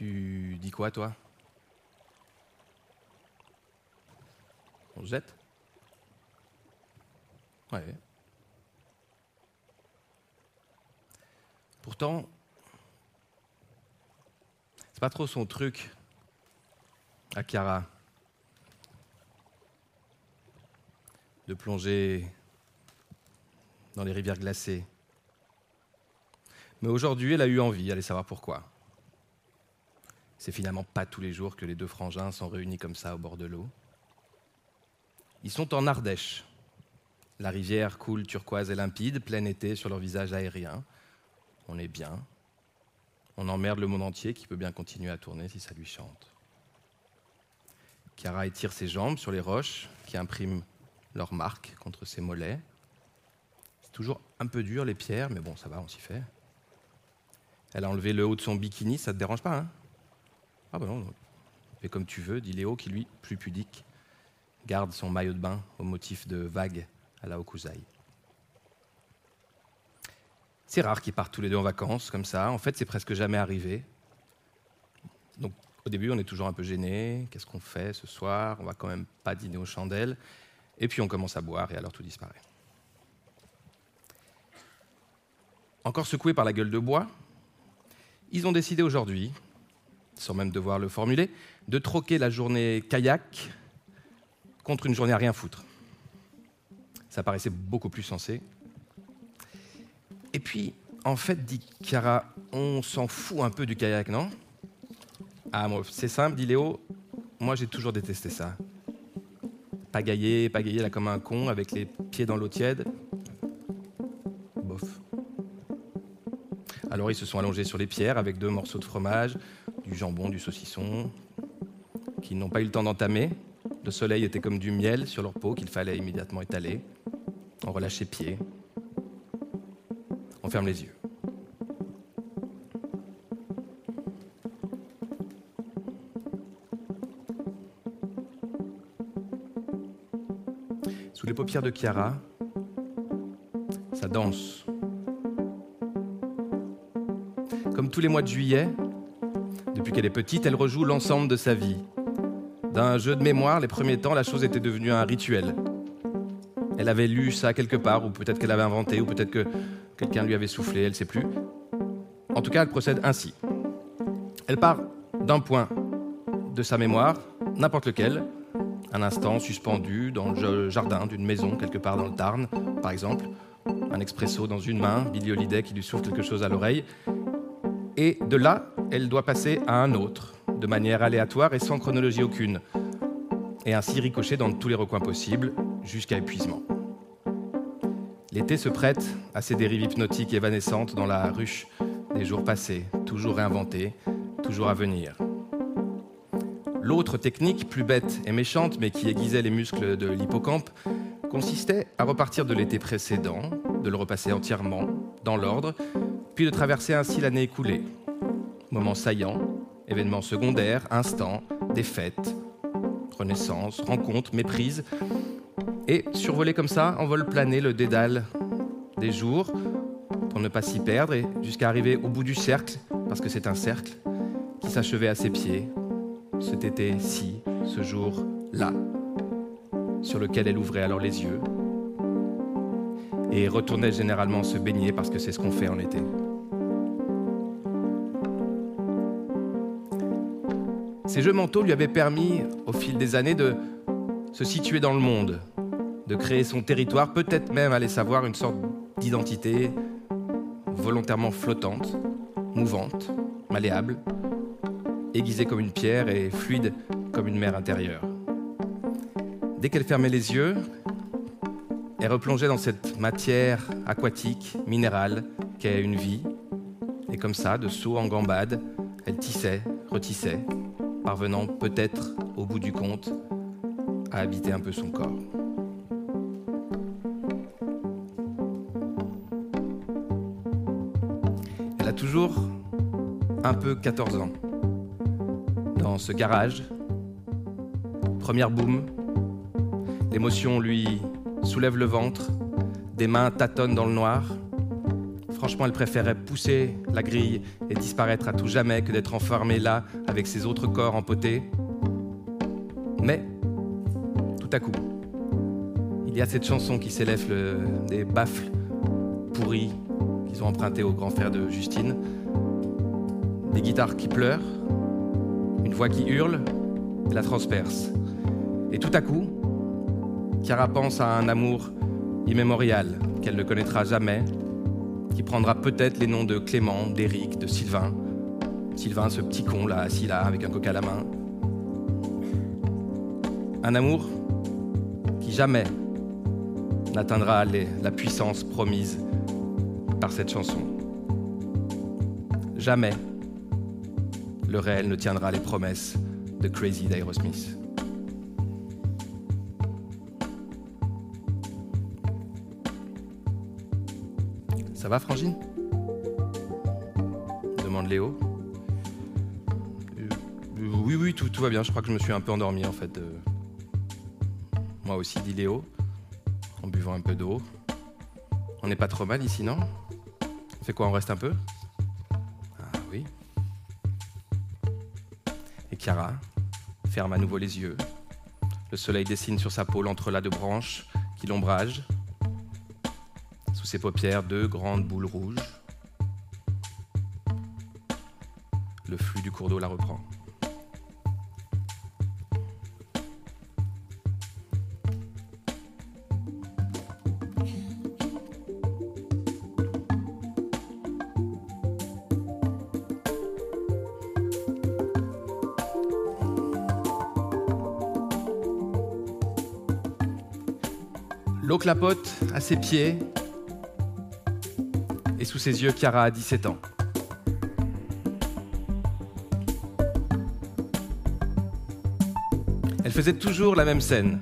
Tu dis quoi, toi? On se jette? Ouais. Pourtant, c'est pas trop son truc Chiara de plonger dans les rivières glacées. Mais aujourd'hui, elle a eu envie, allez savoir pourquoi. C'est finalement pas tous les jours que les deux frangins sont réunis comme ça au bord de l'eau. Ils sont en Ardèche. La rivière coule turquoise et limpide, plein été sur leur visage aérien. On est bien. On emmerde le monde entier qui peut bien continuer à tourner si ça lui chante. Chiara étire ses jambes sur les roches qui impriment leur marque contre ses mollets. C'est toujours un peu dur les pierres, mais bon, ça va, on s'y fait. Elle a enlevé le haut de son bikini, ça te dérange pas, hein? Ah ben non, fais comme tu veux, dit Léo, qui lui, plus pudique, garde son maillot de bain au motif de vague à la Okuzaï. C'est rare qu'ils partent tous les deux en vacances comme ça. En fait, c'est presque jamais arrivé. Donc, au début, on est toujours un peu gêné. Qu'est-ce qu'on fait ce soir? On va quand même pas dîner aux chandelles. Et puis, on commence à boire et alors tout disparaît. Encore secoués par la gueule de bois, ils ont décidé aujourd'hui, sans même devoir le formuler, de troquer la journée kayak contre une journée à rien foutre. Ça paraissait beaucoup plus sensé. Et puis, en fait, dit Chiara, on s'en fout un peu du kayak, non? Ah, c'est simple, dit Léo, moi j'ai toujours détesté ça. Pagailler, pagailler là comme un con, avec les pieds dans l'eau tiède. Bof. Alors ils se sont allongés sur les pierres avec deux morceaux de fromage, du jambon, du saucisson, qu'ils n'ont pas eu le temps d'entamer. Le soleil était comme du miel sur leur peau qu'il fallait immédiatement étaler. On relâche les pieds. On ferme les yeux. Sous les paupières de Chiara, ça danse. Comme tous les mois de juillet, depuis qu'elle est petite, elle rejoue l'ensemble de sa vie. D'un jeu de mémoire, les premiers temps, la chose était devenue un rituel. Elle avait lu ça quelque part, ou peut-être qu'elle avait inventé, ou peut-être que quelqu'un lui avait soufflé, elle ne sait plus. En tout cas, elle procède ainsi. Elle part d'un point de sa mémoire, n'importe lequel, un instant suspendu dans le jardin d'une maison quelque part dans le Tarn, par exemple, un expresso dans une main, Billy Holiday qui lui souffle quelque chose à l'oreille, et de là, elle doit passer à un autre, de manière aléatoire et sans chronologie aucune, et ainsi ricocher dans tous les recoins possibles, jusqu'à épuisement. L'été se prête à ces dérives hypnotiques évanescentes dans la ruche des jours passés, toujours réinventés, toujours à venir. L'autre technique, plus bête et méchante, mais qui aiguisait les muscles de l'hippocampe, consistait à repartir de l'été précédent, de le repasser entièrement, dans l'ordre, puis de traverser ainsi l'année écoulée. Moments saillants, événements secondaires, instants, défaites, renaissance, rencontres, méprises, et survoler comme ça, en vol plané, le dédale des jours, pour ne pas s'y perdre, et jusqu'à arriver au bout du cercle, parce que c'est un cercle, qui s'achevait à ses pieds, cet été-ci, ce jour-là, sur lequel elle ouvrait alors les yeux, et retournait généralement se baigner, parce que c'est ce qu'on fait en été. Ces jeux mentaux lui avaient permis, au fil des années, de se situer dans le monde, de créer son territoire, peut-être même, aller savoir, une sorte d'identité volontairement flottante, mouvante, malléable, aiguisée comme une pierre et fluide comme une mer intérieure. Dès qu'elle fermait les yeux, elle replongeait dans cette matière aquatique, minérale, qu'est une vie, et comme ça, de saut en gambade, elle tissait, retissait, parvenant peut-être, au bout du compte, à habiter un peu son corps. Elle a toujours un peu 14 ans. Dans ce garage, première boum, l'émotion lui soulève le ventre, des mains tâtonnent dans le noir, Franchement, elle préférait pousser la grille et disparaître à tout jamais que d'être enfermée là avec ses autres corps empotés. Mais, tout à coup, il y a cette chanson qui s'élève des baffles pourris qu'ils ont empruntés au grand frère de Justine. Des guitares qui pleurent, une voix qui hurle et la transperce. Et tout à coup, Chiara pense à un amour immémorial qu'elle ne connaîtra jamais, qui prendra peut-être les noms de Clément, d'Éric, de Sylvain. Sylvain, ce petit con là, assis là, avec un coca à la main. Un amour qui jamais n'atteindra la puissance promise par cette chanson. Jamais le réel ne tiendra les promesses de Crazy d'Aerosmith. Ça va, Frangine? Demande Léo. Oui, oui, tout, va bien. Je crois que je me suis un peu endormi, en fait. Moi aussi, dit Léo, en buvant un peu d'eau. On n'est pas trop mal ici, non? On fait quoi On reste un peu? Ah oui. Et Chiara ferme à nouveau les yeux. Le soleil dessine sur sa peau l'entrelac de branches qui l'ombrage. Sous ses paupières, deux grandes boules rouges. Le flux du cours d'eau la reprend. Clapote à ses pieds et sous ses yeux, Chiara a 17 ans. Elle faisait toujours la même scène.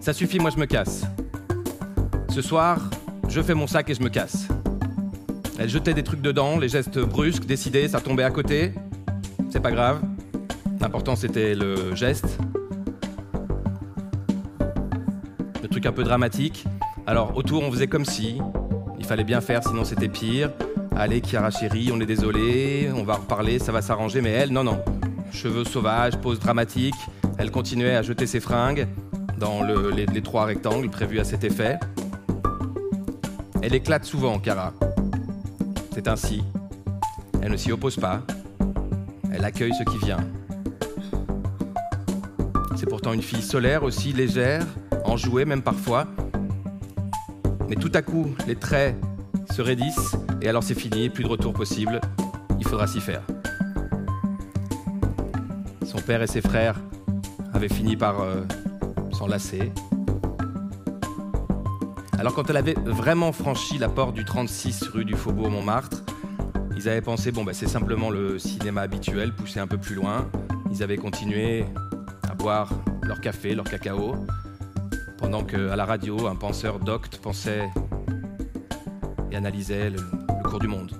Ça suffit, moi je me casse. Ce soir, je fais mon sac et je me casse. Elle jetait des trucs dedans, les gestes brusques, décidés, ça tombait à côté. C'est pas grave. L'important c'était le geste. Un peu dramatique. Alors autour, on faisait comme si. Il fallait bien faire, sinon c'était pire. Allez, Chiara chérie, on est désolé, on va reparler, ça va s'arranger. Mais elle, non, non. Cheveux sauvages, pose dramatique. Elle continuait à jeter ses fringues dans les, trois rectangles prévus à cet effet. Elle éclate souvent, Chiara. C'est ainsi. Elle ne s'y oppose pas. Elle accueille ce qui vient. C'est pourtant une fille solaire aussi, légère, enjouée même parfois. Mais tout à coup, les traits se raidissent et alors c'est fini, plus de retour possible. Il faudra s'y faire. Son père et ses frères avaient fini par euh, s'enlacer. Alors quand elle avait vraiment franchi la porte du 36 rue du Faubourg Montmartre, ils avaient pensé, bon, bah, c'est simplement le cinéma habituel, poussé un peu plus loin. Ils avaient continué à boire leur café, leur cacao, pendant qu'à la radio, un penseur docte pensait et analysait le, cours du monde.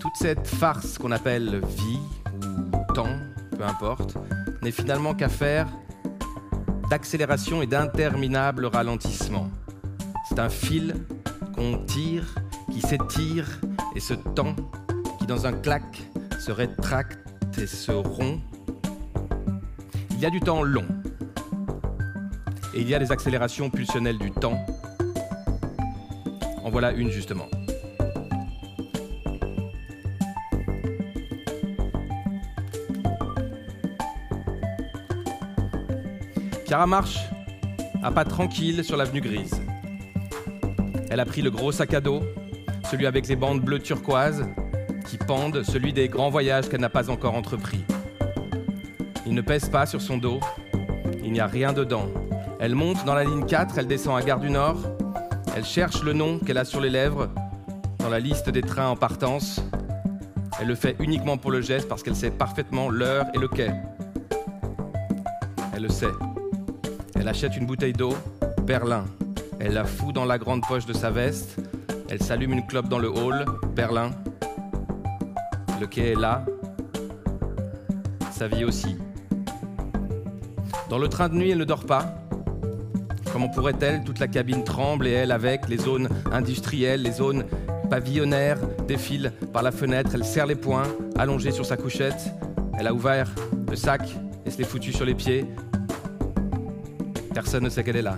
Toute cette farce qu'on appelle vie ou temps, peu importe, n'est finalement qu'affaire d'accélération et d'interminable ralentissement. C'est un fil qu'on tire, qui s'étire, et ce temps qui, dans un claque, se rétracte et se rompt. Il y a du temps long. Et il y a les accélérations pulsionnelles du temps. En voilà une justement. Chiara marche à pas tranquille sur l'avenue grise. Elle a pris le gros sac à dos, celui avec les bandes bleues turquoises, pendent, celui des grands voyages qu'elle n'a pas encore entrepris. Il ne pèse pas sur son dos, il n'y a rien dedans. Elle monte dans la ligne 4, elle descend à Gare du Nord, elle cherche le nom qu'elle a sur les lèvres dans la liste des trains en partance. Elle le fait uniquement pour le geste parce qu'elle sait parfaitement l'heure et le quai. Elle le sait. Elle achète une bouteille d'eau, Berlin. Elle la fout dans la grande poche de sa veste. Elle s'allume une clope dans le hall, Berlin. Le quai est là. Sa vie aussi. Dans le train de nuit, elle ne dort pas. Comment pourrait-elle Toute la cabine tremble et elle avec, les zones industrielles, les zones pavillonnaires défilent par la fenêtre, elle serre les poings, allongée sur sa couchette, elle a ouvert le sac et se l'est foutu sur les pieds. Personne ne sait qu'elle est là.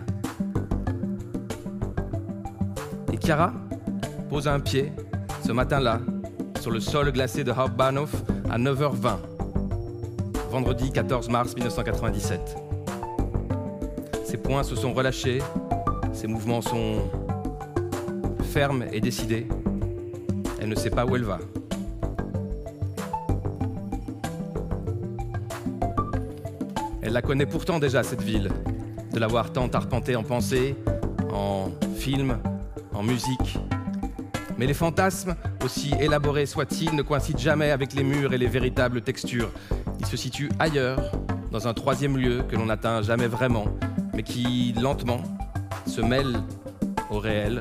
Et Chiara pose un pied ce matin-là sur le sol glacé de Hauptbahnhof à 9h20, vendredi 14 mars 1997. Ses poings se sont relâchés, ses mouvements sont fermes et décidés. Elle ne sait pas où elle va. Elle la connaît pourtant déjà, cette ville, de l'avoir tant arpentée en pensée, en film, en musique. Mais les fantasmes, aussi élaborés soient-ils, ne coïncident jamais avec les murs et les véritables textures. Ils se situent ailleurs, dans un troisième lieu que l'on n'atteint jamais vraiment, mais qui, lentement, se mêlent au réel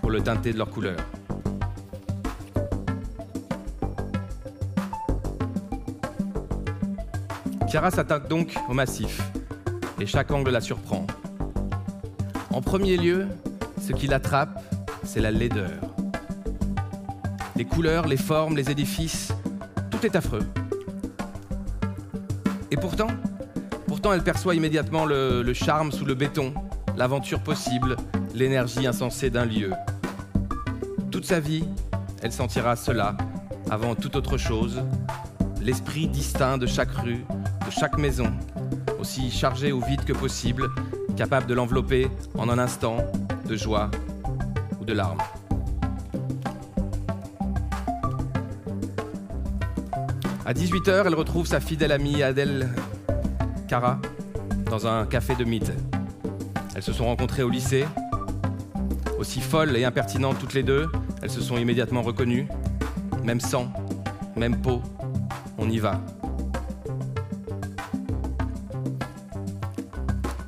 pour le teinter de leur couleur. Chiara s'attaque donc au massif, et chaque angle la surprend. En premier lieu, ce qui l'attrape, c'est la laideur. Les couleurs, les formes, les édifices, tout est affreux. Et pourtant, pourtant elle perçoit immédiatement le, charme sous le béton, l'aventure possible, l'énergie insensée d'un lieu. Toute sa vie, elle sentira cela avant toute autre chose, l'esprit distinct de chaque rue, de chaque maison, aussi chargé ou vide que possible, capable de l'envelopper en un instant de joie de larmes. À 18h, elle retrouve sa fidèle amie Adèle Cara dans un café de Mitte. Elles se sont rencontrées au lycée. Aussi folles et impertinentes toutes les deux, elles se sont immédiatement reconnues. Même sang, même peau, on y va.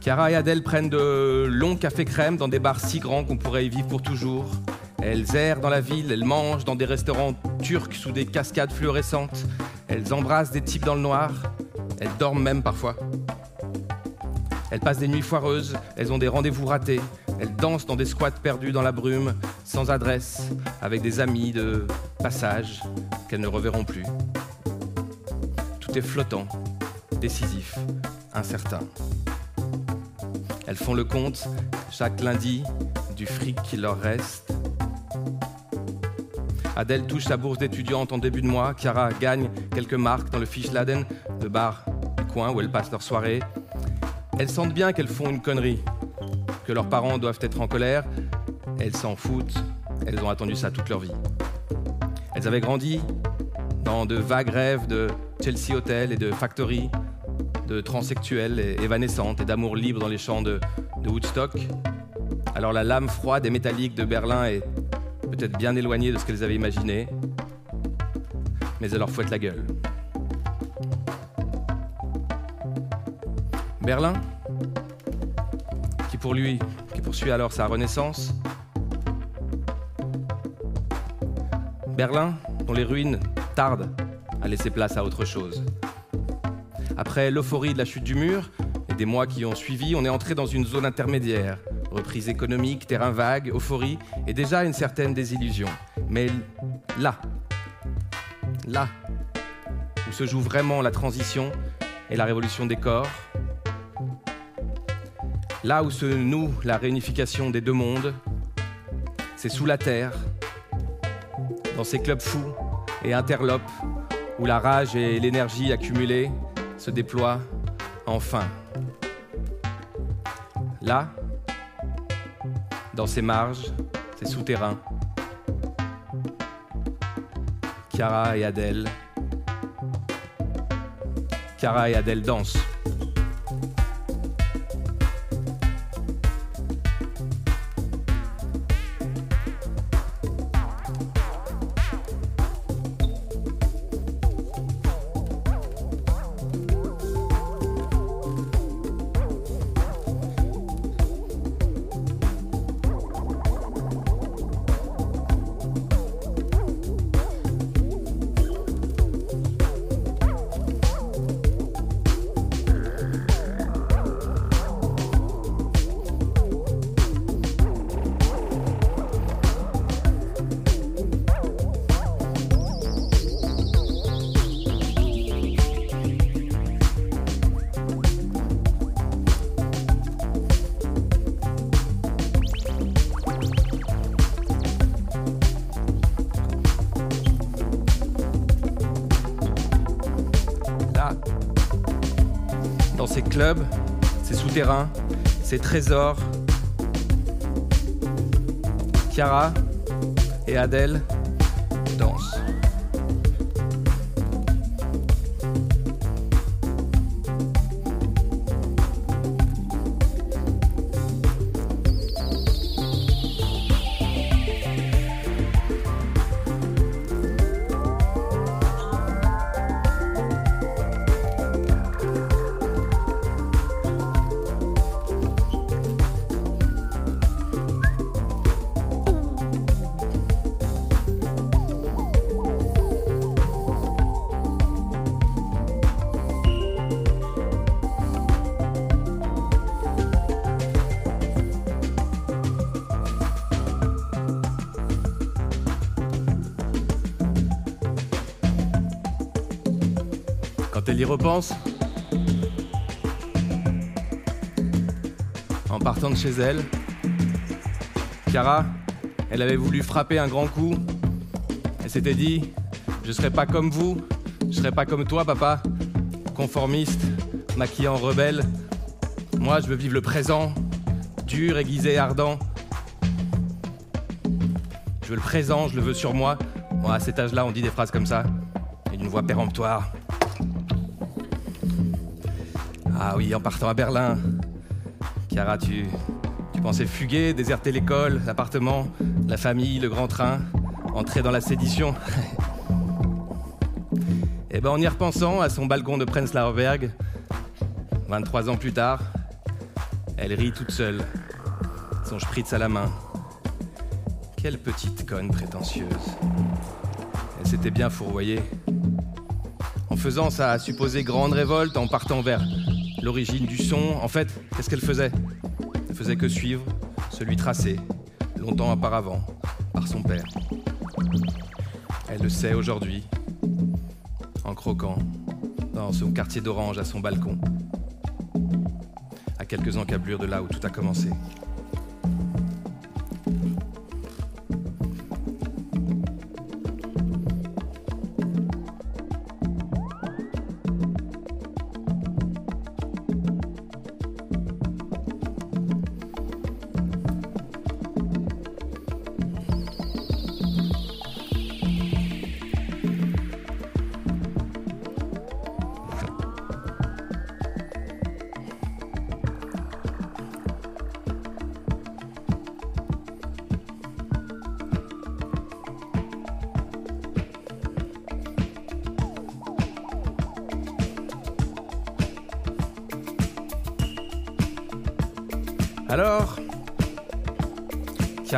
Cara et Adèle prennent de longs cafés crème dans des bars si grands qu'on pourrait y vivre pour toujours. Elles errent dans la ville, elles mangent dans des restaurants turcs sous des cascades fluorescentes. Elles embrassent des types dans le noir. Elles dorment même parfois. Elles passent des nuits foireuses, elles ont des rendez-vous ratés. Elles dansent dans des squats perdus dans la brume, sans adresse, avec des amis de passage qu'elles ne reverront plus. Tout est flottant, décisif, incertain. Elles font le compte chaque lundi du fric qui leur reste. Adèle touche sa bourse d'étudiante en début de mois. Chiara gagne quelques marques dans le Fischladen, le bar du coin où elles passent leur soirée. Elles sentent bien qu'elles font une connerie, que leurs parents doivent être en colère. Elles s'en foutent. Elles ont attendu ça toute leur vie. Elles avaient grandi dans de vagues rêves de Chelsea Hotel et de Factory, de transsexuelles évanescentes et d'amour libre dans les champs de, de, Woodstock. Alors la lame froide et métallique de Berlin est peut-être bien éloignée de ce qu'elles avaient imaginé, mais elle leur fouette la gueule. Berlin, qui pour lui, qui poursuit alors sa renaissance. Berlin, dont les ruines tardent à laisser place à autre chose. Après l'euphorie de la chute du mur et des mois qui ont suivi, on est entré dans une zone intermédiaire. Reprise économique, terrain vague, euphorie et déjà une certaine désillusion. Mais là, là, où se joue vraiment la transition et la révolution des corps, là où se noue la réunification des deux mondes, c'est sous la terre, dans ces clubs fous et interlopes où la rage et l'énergie accumulées se déploie enfin. Là, dans ces marges, ces souterrains, Chiara et Adèle, Chiara et Adèle dansent. Ces clubs, ces souterrains, ces trésors. Chiara et Adèle dansent. En partant de chez elle, Cara, elle avait voulu frapper un grand coup. Elle s'était dit, je serai pas comme vous, je serai pas comme toi, papa, conformiste, maquillant rebelle. Moi, je veux vivre le présent, dur, aiguisé, ardent. Je veux le présent, je le veux sur moi. Moi, à cet âge-là, on dit des phrases comme ça, et d'une voix péremptoire. Ah oui, en partant à Berlin. Chiara, tu, pensais fuguer, déserter l'école, l'appartement, la famille, le grand train, entrer dans la sédition. Eh ben, en y repensant à son balcon de Prenzlauer Berg, 23 ans plus tard, elle rit toute seule, son spritz à la main. Quelle petite conne prétentieuse. Elle s'était bien fourvoyée. En faisant sa supposée grande révolte, en partant vers l'origine du son, en fait, qu'est-ce qu'elle faisait? Elle faisait que suivre celui tracé, longtemps auparavant, par son père. Elle le sait aujourd'hui, en croquant, dans son quartier d'Orange à son balcon, à quelques encablures de là où tout a commencé.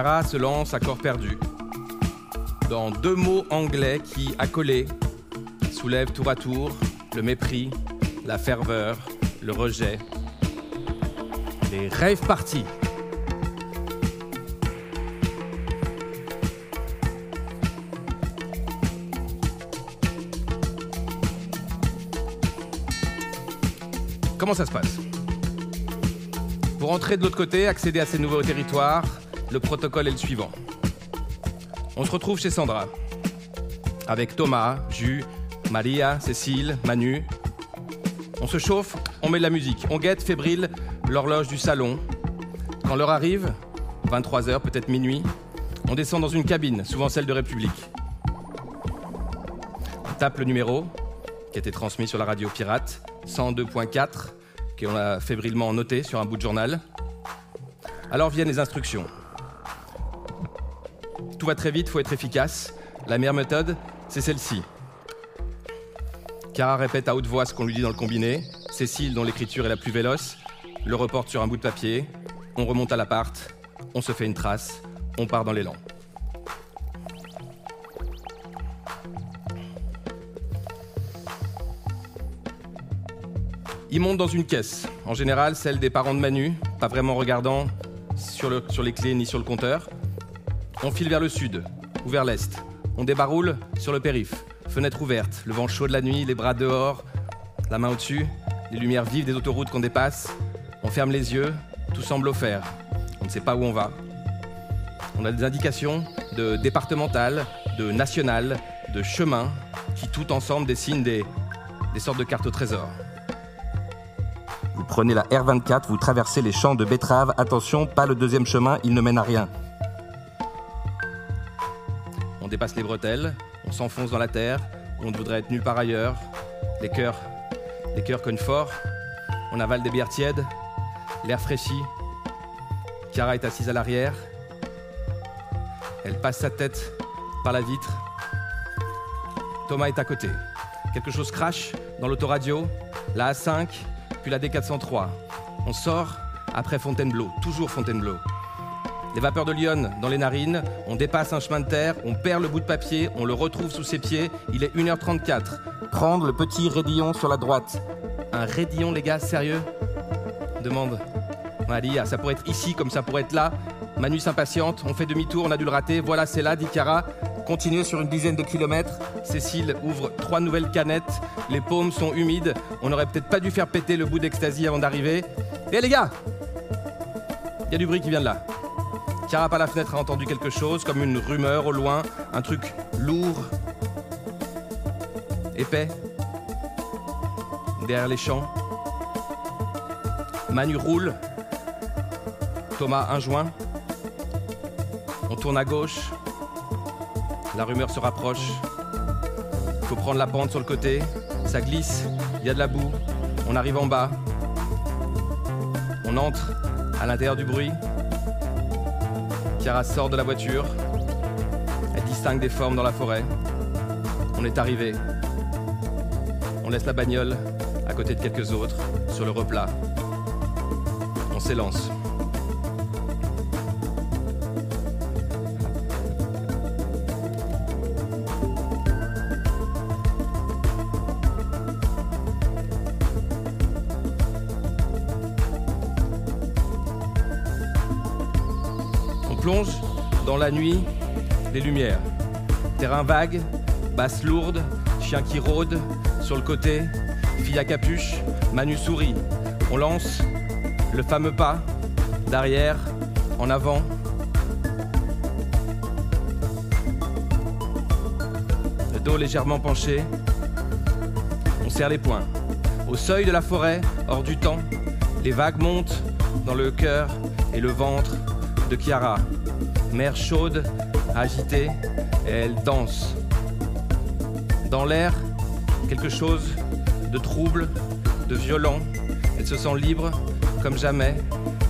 Se lance à corps perdu. Dans deux mots anglais qui, accolés, soulèvent tour à tour le mépris, la ferveur, le rejet, les rêves partis. Comment ça se passe? Pour entrer de l'autre côté, accéder à ces nouveaux territoires, le protocole est le suivant. On se retrouve chez Sandra, avec Thomas, Jus, Maria, Cécile, Manu. On se chauffe, on met de la musique, on guette fébrile l'horloge du salon. Quand l'heure arrive, 23h, peut-être minuit, on descend dans une cabine, souvent celle de République. On tape le numéro qui a été transmis sur la radio pirate, 102.4, qu'on a fébrilement noté sur un bout de journal. Alors viennent les instructions. Très vite, faut être efficace. La meilleure méthode, c'est celle-ci. Cara répète à haute voix ce qu'on lui dit dans le combiné. Cécile, dont l'écriture est la plus véloce, le reporte sur un bout de papier. On remonte à l'appart, on se fait une trace, on part dans l'élan. Il monte dans une caisse, en général celle des parents de Manu, pas vraiment regardant sur les clés ni sur le compteur. On file vers le sud ou vers l'est. On débaroule sur le périph. Fenêtre ouverte, le vent chaud de la nuit, les bras dehors, la main au-dessus, les lumières vives des autoroutes qu'on dépasse. On ferme les yeux, tout semble offert. On ne sait pas où on va. On a des indications de départemental, de national, de chemin, qui tout ensemble dessinent des des sortes de cartes au trésor. Vous prenez la R24, vous traversez les champs de betteraves. Attention, pas le deuxième chemin, il ne mène à rien. On dépasse les bretelles, on s'enfonce dans la terre, on voudrait être nulle part ailleurs. Les cœurs, les cœurs cognent fort. On avale des bières tièdes, l'air fraîchit. Chiara est assise à l'arrière. Elle passe sa tête par la vitre. Thomas est à côté. Quelque chose crache dans l'autoradio, la A5, puis la D403. On sort après Fontainebleau, toujours Fontainebleau. Les vapeurs de Lyon dans les narines, on dépasse un chemin de terre, on perd le bout de papier, on le retrouve sous ses pieds, il est 1h34. Prendre le petit raidillon sur la droite. Un raidillon, les gars, sérieux? Demande Maria, ça pourrait être ici comme ça pourrait être là. Manu s'impatiente, on fait demi-tour, on a dû le rater. Voilà, c'est là, dit Cara. Continuez sur une dizaine de kilomètres. Cécile ouvre trois nouvelles canettes. Les paumes sont humides. On n'aurait peut-être pas dû faire péter le bout d'ecstasy avant d'arriver. Et les gars Il y a du bruit qui vient de là. Cara par la fenêtre a entendu quelque chose, comme une rumeur au loin, un truc lourd, épais, derrière les champs. Manu roule. Thomas un joint. On tourne à gauche. La rumeur se rapproche. Faut prendre la pente sur le côté. Ça glisse. Il y a de la boue. On arrive en bas. On entre à l'intérieur du bruit. Chiara sort de la voiture. Elle distingue des formes dans la forêt. On est arrivé. On laisse la bagnole à côté de quelques autres sur le replat. On s'élance. La nuit des lumières. Terrain vague, basse lourde, chien qui rôde, sur le côté, fille à capuche, Manu sourit. On lance le fameux pas, d'arrière, en avant. Le dos légèrement penché. On serre les poings. Au seuil de la forêt, hors du temps, les vagues montent dans le cœur et le ventre de Chiara. Mer chaude, agitée, elle danse. Dans l'air, quelque chose de trouble, de violent. Elle se sent libre comme jamais.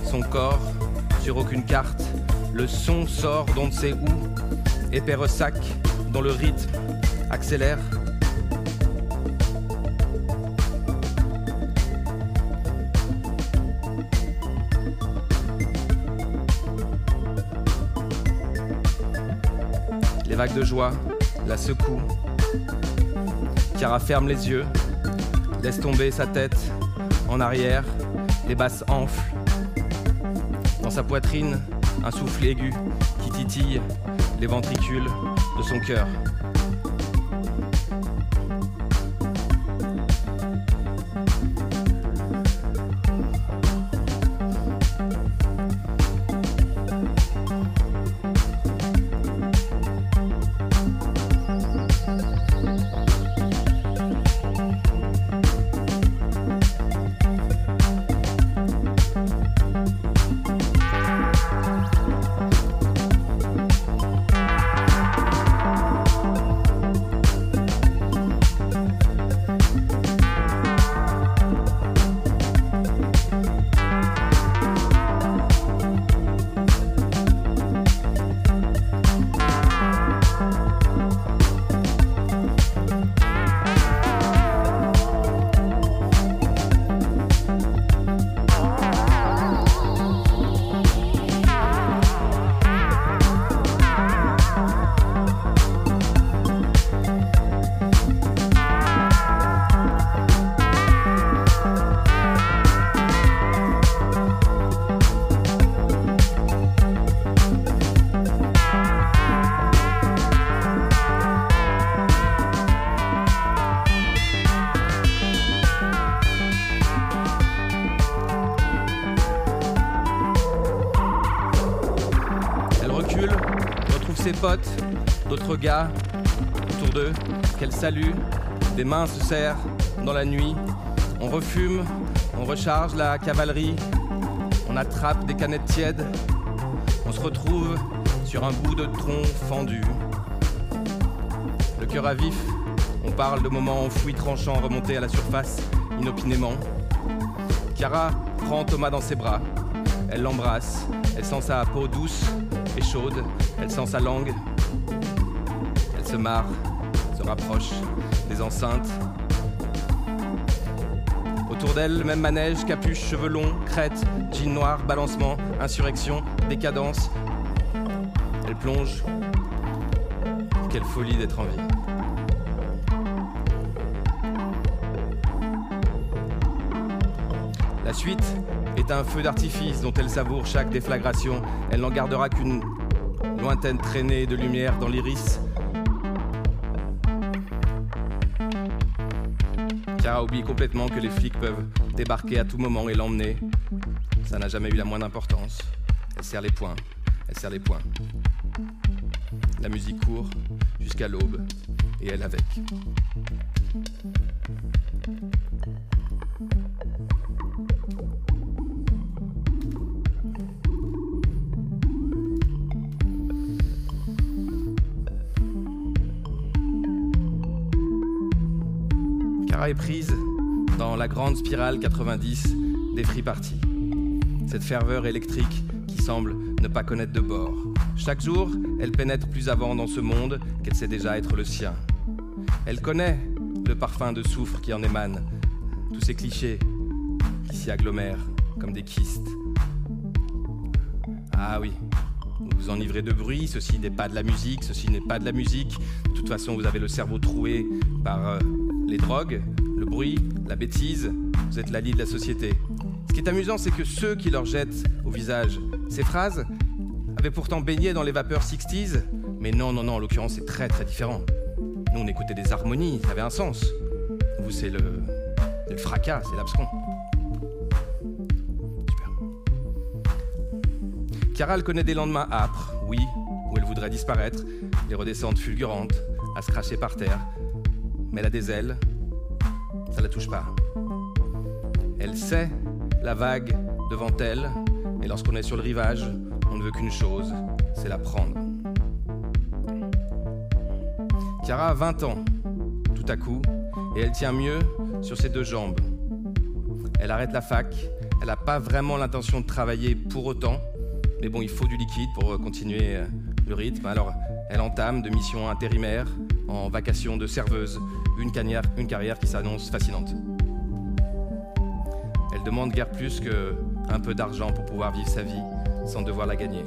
Son corps sur aucune carte. Le son sort d'on ne sait où. Épais ressac dont le rythme accélère. Les vagues de joie la secouent. Chiara ferme les yeux, laisse tomber sa tête en arrière, les basses enflent. Dans sa poitrine, un souffle aigu qui titille les ventricules de son cœur. Autour d'eux, qu'elle salue, Des mains se serrent dans la nuit. On refume, on recharge la cavalerie. On attrape des canettes tièdes. On se retrouve sur un bout de tronc fendu. Le cœur à vif, on parle de moments enfouis tranchants remontés à la surface inopinément. Chiara prend Thomas dans ses bras. Elle l'embrasse. Elle sent sa peau douce et chaude. Elle sent sa langue. Se marre, se rapproche des enceintes. Autour d'elle, même manège, capuche, cheveux longs, crête, jean noir, balancement, insurrection, décadence. Elle plonge. Quelle folie d'être en vie. La suite est un feu d'artifice dont elle savoure chaque déflagration. Elle n'en gardera qu'une lointaine traînée de lumière dans l'iris. Chiara oublie complètement que les flics peuvent débarquer à tout moment et l'emmener. Ça n'a jamais eu la moindre importance. Elle serre les poings. Elle serre les poings. La musique court jusqu'à l'aube et elle avec. Est prise dans la grande spirale 90 des free parties. Cette ferveur électrique qui semble ne pas connaître de bord. Chaque jour, elle pénètre plus avant dans ce monde qu'elle sait déjà être le sien. Elle connaît le parfum de soufre qui en émane, tous ces clichés qui s'y agglomèrent comme des kystes. Ah oui, vous vous enivrez de bruit, ceci n'est pas de la musique, ceci n'est pas de la musique. De toute façon, vous avez le cerveau troué par euh, les drogues, le bruit, la bêtise, vous êtes la lie de la société. Ce qui est amusant, c'est que ceux qui leur jettent au visage ces phrases avaient pourtant baigné dans les vapeurs 60s, mais non, non, non, en l'occurrence, c'est très très différent. Nous, on écoutait des harmonies, ça avait un sens. Vous, c'est le, le fracas, c'est l'abscon. Super. Caral connaît des lendemains âpres, oui, où elle voudrait disparaître, des redescentes fulgurantes, à se cracher par terre, mais elle a des ailes, ça la touche pas. Elle sait la vague devant elle, et lorsqu'on est sur le rivage, on ne veut qu'une chose, c'est la prendre. Chiara a 20 ans, tout à coup, et elle tient mieux sur ses deux jambes. Elle arrête la fac, elle n'a pas vraiment l'intention de travailler pour autant, mais bon, il faut du liquide pour continuer le rythme, alors elle entame de missions intérimaires en vacation de serveuse, une carrière, qui s'annonce fascinante. Elle demande guère plus qu'un peu d'argent pour pouvoir vivre sa vie sans devoir la gagner.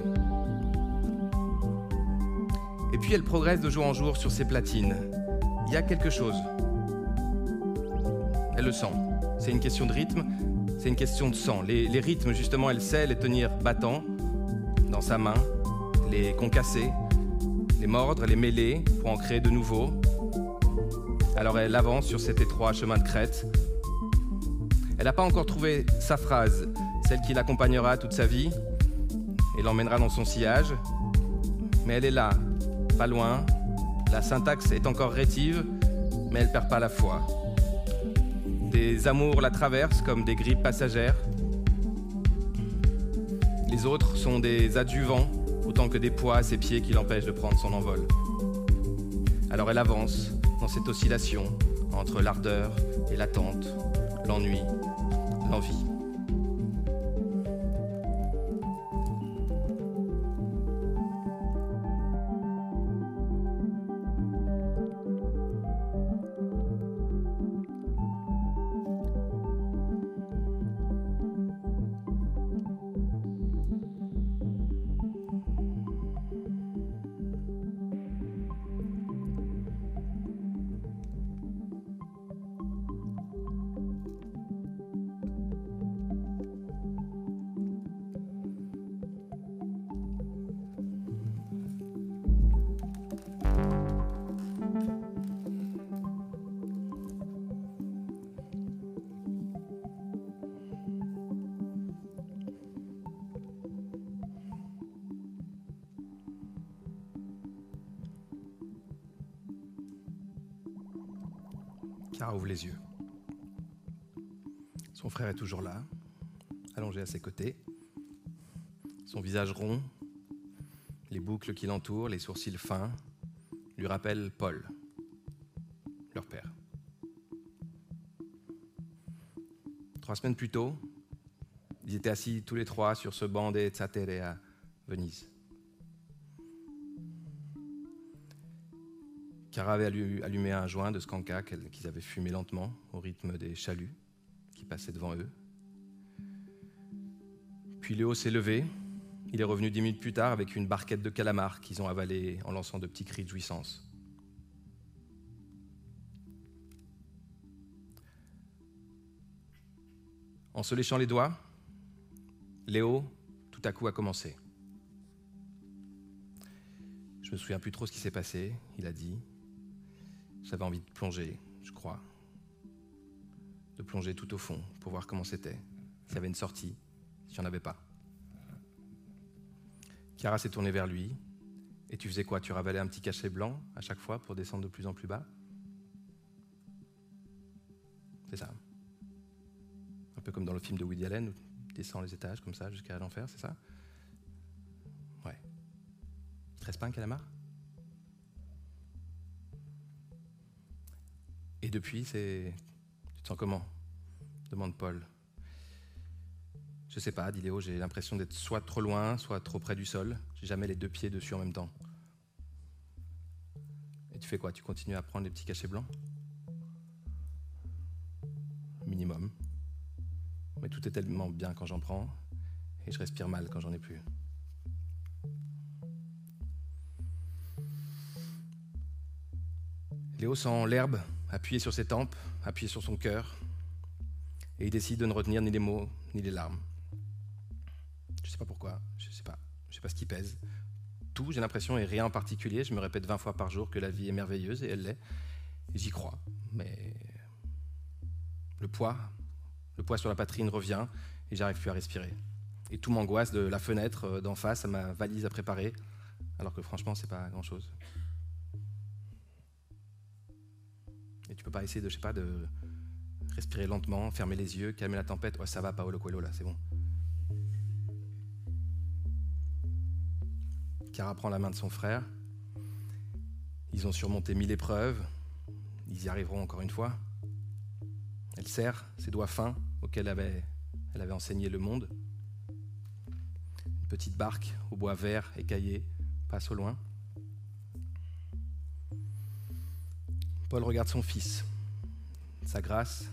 Et puis elle progresse de jour en jour sur ses platines. Il y a quelque chose. Elle le sent. C'est une question de rythme, c'est une question de sang. Les, les, rythmes, justement, elle sait les tenir battants dans sa main, les concasser, les mordre, les mêler pour en créer de nouveaux. Alors elle avance sur cet étroit chemin de crête. Elle n'a pas encore trouvé sa phrase, celle qui l'accompagnera toute sa vie et l'emmènera dans son sillage. Mais elle est là, pas loin. La syntaxe est encore rétive, mais elle perd pas la foi. Des amours la traversent comme des grippes passagères. Les autres sont des adjuvants autant que des poids à ses pieds qui l'empêchent de prendre son envol. Alors elle avance dans cette oscillation entre l'ardeur et l'attente, l'ennui, l'envie. Les yeux. Son frère est toujours là, allongé à ses côtés. Son visage rond, les boucles qui l'entourent, les sourcils fins, lui rappellent Paul, leur père. Trois semaines plus tôt, ils étaient assis tous les trois sur ce banc des Tzatere à Venise. Cara avait allumé un joint de skanka qu'ils avaient fumé lentement au rythme des chaluts qui passaient devant eux. Puis Léo s'est levé. Il est revenu dix minutes plus tard avec une barquette de calamars qu'ils ont avalé en lançant de petits cris de jouissance. En se léchant les doigts, Léo, tout à coup, a commencé. Je me souviens plus trop ce qui s'est passé, il a dit. J'avais envie de plonger, je crois. De plonger tout au fond pour voir comment c'était, s'il y avait une sortie, s'il n'y en avait pas. Chiara s'est tournée vers lui. Et tu faisais quoi? Tu ravalais un petit cachet blanc à chaque fois pour descendre de plus en plus bas? C'est ça. Un peu comme dans le film de Woody Allen, où tu descends les étages comme ça jusqu'à l'enfer, c'est ça? Ouais. Il te reste un calamar? Depuis, c'est. Tu te sens comment? Demande Paul. Je sais pas, dit Léo, j'ai l'impression d'être soit trop loin, soit trop près du sol. J'ai jamais les deux pieds dessus en même temps. Et tu fais quoi? Tu continues à prendre les petits cachets blancs? Minimum. Mais tout est tellement bien quand j'en prends, et je respire mal quand j'en ai plus. Léo sent l'herbe? Appuyée sur ses tempes, appuyée sur son cœur, et il décide de ne retenir ni les mots ni les larmes. Je ne sais pas pourquoi, je ne sais pas, je sais pas ce qui pèse. Tout, j'ai l'impression, et rien en particulier. Je me répète 20 fois par jour que la vie est merveilleuse, et elle l'est. J'y crois. Mais le poids, le poids sur la poitrine revient, et j'arrive plus à respirer. Et tout m'angoisse de la fenêtre euh, d'en face à ma valise à préparer, alors que franchement, c'est pas grand-chose. Et tu peux pas essayer de, je de respirer lentement, fermer les yeux, calmer la tempête. Ouais, ça va, Paolo Coelho, là, c'est bon. Cara prend la main de son frère. Ils ont surmonté mille épreuves. Ils y arriveront encore une fois. Elle serre ses doigts fins auxquels elle avait enseigné le monde. Une petite barque au bois vert écaillé passe au loin. Paul regarde son fils, sa grâce,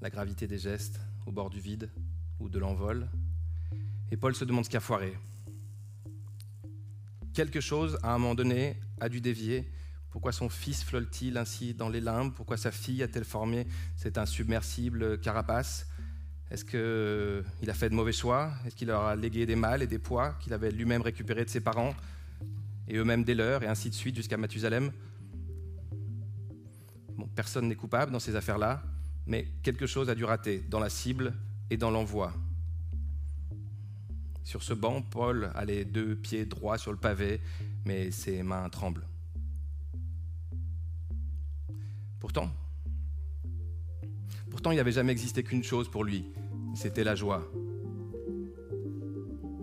la gravité des gestes au bord du vide ou de l'envol. Et Paul se demande ce qui a foiré, quelque chose, à un moment donné, a dû dévier. Pourquoi son fils flotte-t-il ainsi dans les limbes? Pourquoi sa fille a-t-elle formé cet insubmersible carapace? Est-ce qu'il a fait de mauvais choix? Est-ce qu'il leur a légué des mâles et des poids qu'il avait lui-même récupérés de ses parents et eux-mêmes des leurs, et ainsi de suite jusqu'à Mathusalem? Personne n'est coupable dans ces affaires-là, mais quelque chose a dû rater dans la cible et dans l'envoi. Sur ce banc, Paul a les deux pieds droits sur le pavé, mais ses mains tremblent. Pourtant, pourtant il n'avait jamais existé qu'une chose pour lui, c'était la joie.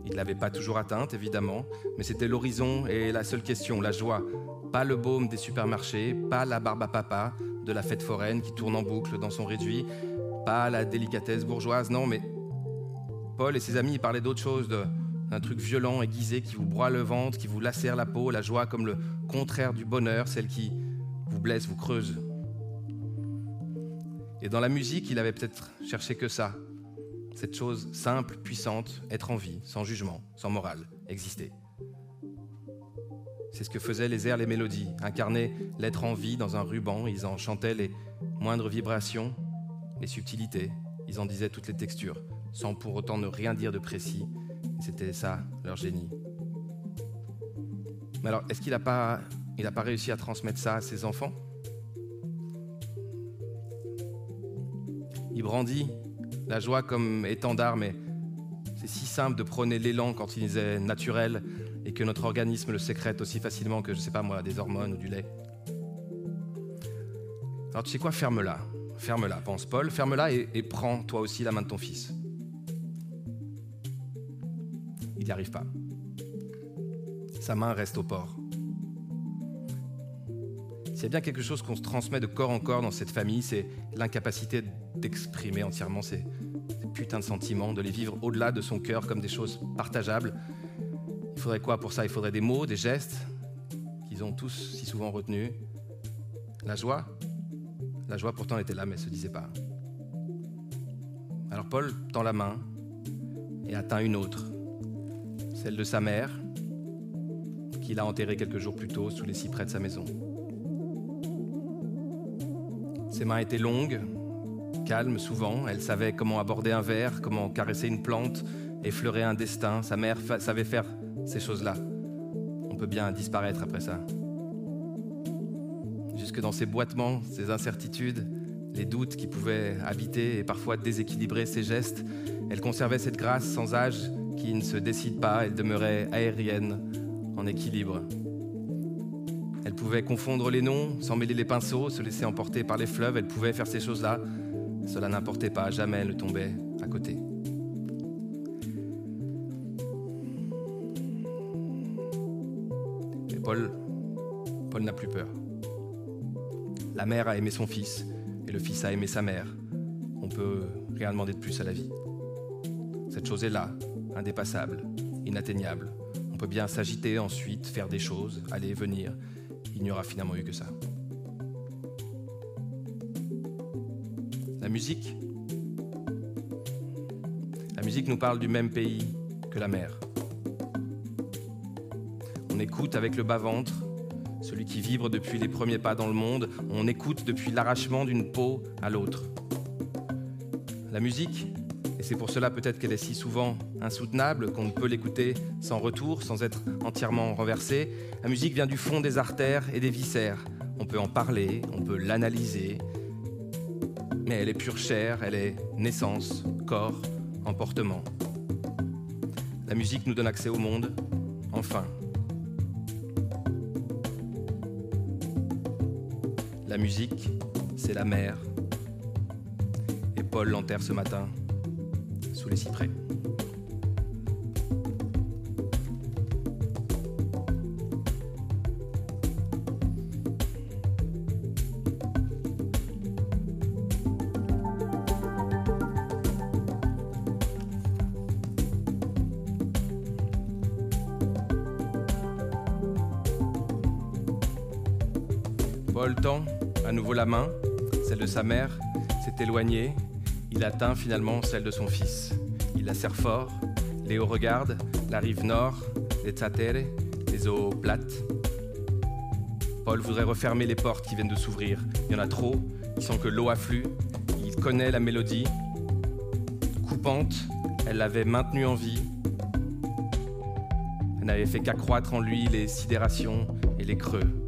Il ne l'avait pas toujours atteinte, évidemment, mais c'était l'horizon et la seule question, la joie. Pas le baume des supermarchés, pas la barbe à papa de la fête foraine qui tourne en boucle dans son réduit, pas la délicatesse bourgeoise, non, mais Paul et ses amis parlaient d'autre chose, d'un truc violent, aiguisé, qui vous broie le ventre, qui vous lacère la peau, la joie comme le contraire du bonheur, celle qui vous blesse, vous creuse. Et dans la musique, il avait peut-être cherché que ça, cette chose simple, puissante, être en vie, sans jugement, sans morale, exister. C'est ce que faisaient les airs, les mélodies, incarner l'être en vie dans un ruban, ils en chantaient les moindres vibrations, les subtilités, ils en disaient toutes les textures sans pour autant ne rien dire de précis. C'était ça, leur génie. Mais alors, est-ce qu'il n'a pas, pas réussi à transmettre ça à ses enfants? Il brandit la joie comme étendard, mais c'est si simple de prôner l'élan quand il est naturel et que notre organisme le sécrète aussi facilement que, je sais pas moi, des hormones ou du lait. Alors tu sais quoi, ferme-la. Ferme-la, pense Paul, ferme-la et, prends toi aussi la main de ton fils. Il n'y arrive pas. Sa main reste au port. S'il y a bien quelque chose qu'on se transmet de corps en corps dans cette famille, c'est l'incapacité d'exprimer entièrement ces putains de sentiments, de les vivre au-delà de son cœur comme des choses partageables. Faudrait quoi pour ça? Il faudrait des mots, des gestes qu'ils ont tous si souvent retenus. La joie La joie pourtant était là, mais elle ne se disait pas. Alors Paul tend la main et atteint une autre, celle de sa mère, qu'il a enterrée quelques jours plus tôt sous les cyprès de sa maison. Ses mains étaient longues, calmes souvent. Elle savait comment aborder un verre, comment caresser une plante, effleurer un destin. Sa mère savait faire ces choses-là. On peut bien disparaître après ça. Jusque dans ses boitements, ses incertitudes, les doutes qui pouvaient habiter et parfois déséquilibrer ses gestes, elle conservait cette grâce sans âge qui ne se décide pas. Elle demeurait aérienne, en équilibre. Elle pouvait confondre les noms, s'emmêler les pinceaux, se laisser emporter par les fleuves. Elle pouvait faire ces choses-là. Cela n'importait pas, jamais elle ne tombait à côté. Plus peur. La mère a aimé son fils et le fils a aimé sa mère. On peut rien demander de plus à la vie. Cette chose est là, indépassable, inatteignable. On peut bien s'agiter ensuite, faire des choses, aller venir. Il n'y aura finalement eu que ça. La musique? La musique nous parle du même pays que la mer. On écoute avec le bas-ventre, qui vibre depuis les premiers pas dans le monde. On écoute depuis l'arrachement d'une peau à l'autre. La musique, et c'est pour cela peut-être qu'elle est si souvent insoutenable, qu'on ne peut l'écouter sans retour, sans être entièrement renversé, la musique vient du fond des artères et des viscères. On peut en parler, on peut l'analyser, mais elle est pure chair, elle est naissance, corps, emportement. La musique nous donne accès au monde, enfin. Musique, c'est la mer. Et Paul l'enterre ce matin sous les cyprès. Mère s'est éloignée. Il atteint finalement celle de son fils. Il la serre fort. Léo regarde la rive nord, les tsatere, les eaux plates. Paul voudrait refermer les portes qui viennent de s'ouvrir. Il y en a trop. Il sent que l'eau afflue. Il connaît la mélodie. Coupante, elle l'avait maintenu en vie. Elle n'avait fait qu'accroître en lui les sidérations et les creux.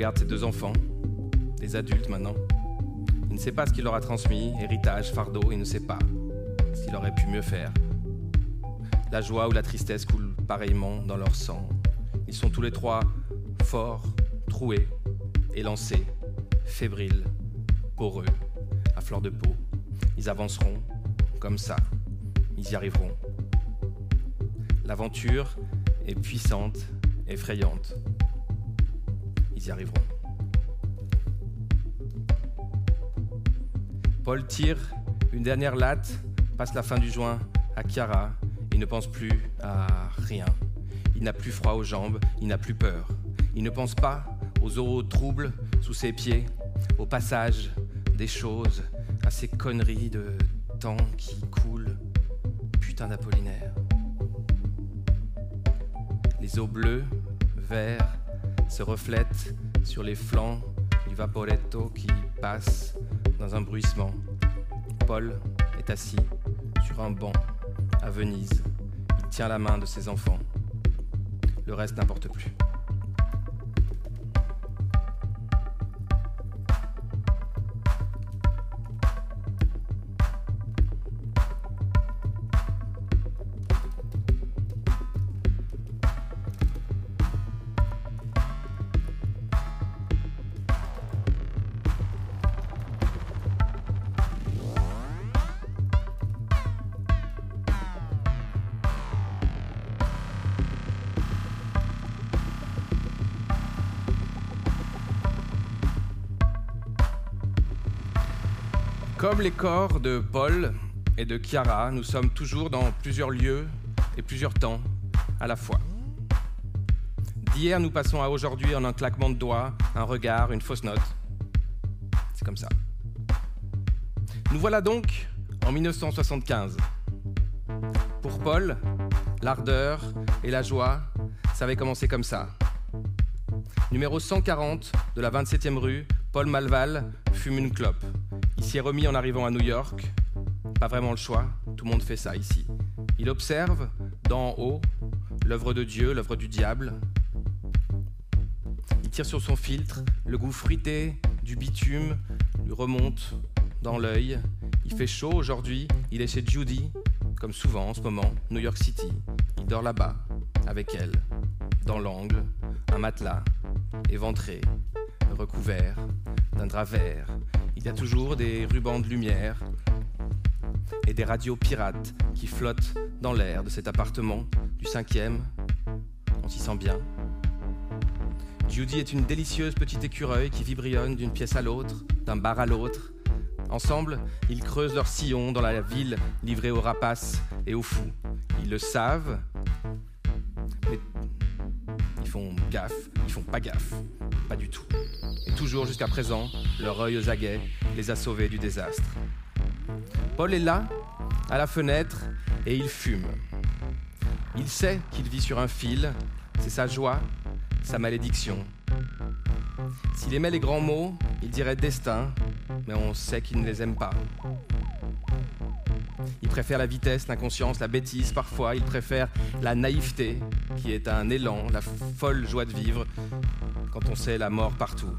Regarde ses deux enfants, des adultes maintenant. Il ne sait pas ce qu'il leur a transmis, héritage, fardeau, il ne sait pas qu'il aurait pu mieux faire. La joie ou la tristesse coulent pareillement dans leur sang. Ils sont tous les trois forts, troués, élancés, fébriles, poreux, à fleur de peau. Ils avanceront comme ça. Ils y arriveront. L'aventure est puissante, effrayante. Ils y arriveront. Paul tire une dernière latte, passe la fin du joint à Chiara. Il ne pense plus à rien. Il n'a plus froid aux jambes, il n'a plus peur. Il ne pense pas aux eaux troubles sous ses pieds, au passage des choses, à ces conneries de temps qui coulent. Putain d'Apollinaire. Les eaux bleues, verts, se reflètent sur les flancs du vaporetto qui passe dans un bruissement. Paul est assis sur un banc à Venise. Il tient la main de ses enfants. Le reste n'importe plus. Comme les corps de Paul et de Chiara, nous sommes toujours dans plusieurs lieux et plusieurs temps à la fois. D'hier, nous passons à aujourd'hui en un claquement de doigts, un regard, une fausse note. C'est comme ça. Nous voilà donc en 1975. Pour Paul, l'ardeur et la joie, ça avait commencé comme ça. Numéro 140 de la 27e rue, Paul Malval fume une clope. Il s'y est remis en arrivant à New York. Pas vraiment le choix, tout le monde fait ça ici. Il observe, d'en haut, l'œuvre de Dieu, l'œuvre du diable. Il tire sur son filtre, le goût fruité du bitume lui remonte dans l'œil. Il fait chaud aujourd'hui, il est chez Judy, comme souvent en ce moment, New York City. Il dort là-bas, avec elle, dans l'angle, un matelas, éventré, recouvert d'un drap vert. Il y a toujours des rubans de lumière et des radios pirates qui flottent dans l'air de cet appartement du cinquième. On s'y sent bien. Judy est une délicieuse petite écureuil qui vibrionne d'une pièce à l'autre, d'un bar à l'autre. Ensemble, ils creusent leur sillon dans la ville livrée aux rapaces et aux fous. Ils le savent, mais ils font gaffe, ils font pas gaffe, pas du tout. Et toujours jusqu'à présent, leur œil aux aguets les a sauvés du désastre. Paul est là, à la fenêtre, et il fume. Il sait qu'il vit sur un fil, c'est sa joie, sa malédiction. S'il aimait les grands mots, il dirait destin, mais on sait qu'il ne les aime pas. Il préfère la vitesse, l'inconscience, la bêtise parfois, il préfère la naïveté, qui est un élan, la folle joie de vivre, quand on sait la mort partout.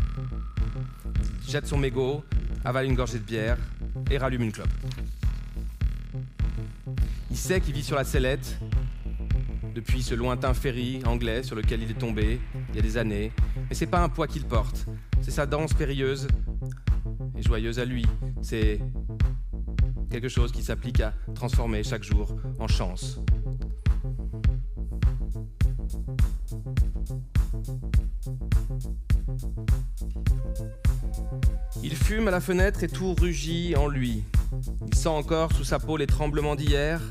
Jette son mégot, avale une gorgée de bière et rallume une clope. Il sait qu'il vit sur la sellette, depuis ce lointain ferry anglais sur lequel il est tombé il y a des années. Mais c'est pas un poids qu'il porte, c'est sa danse périlleuse et joyeuse à lui. C'est quelque chose qui s'applique à transformer chaque jour en chance. Il fume à la fenêtre et tout rugit en lui. Il sent encore sous sa peau les tremblements d'hier,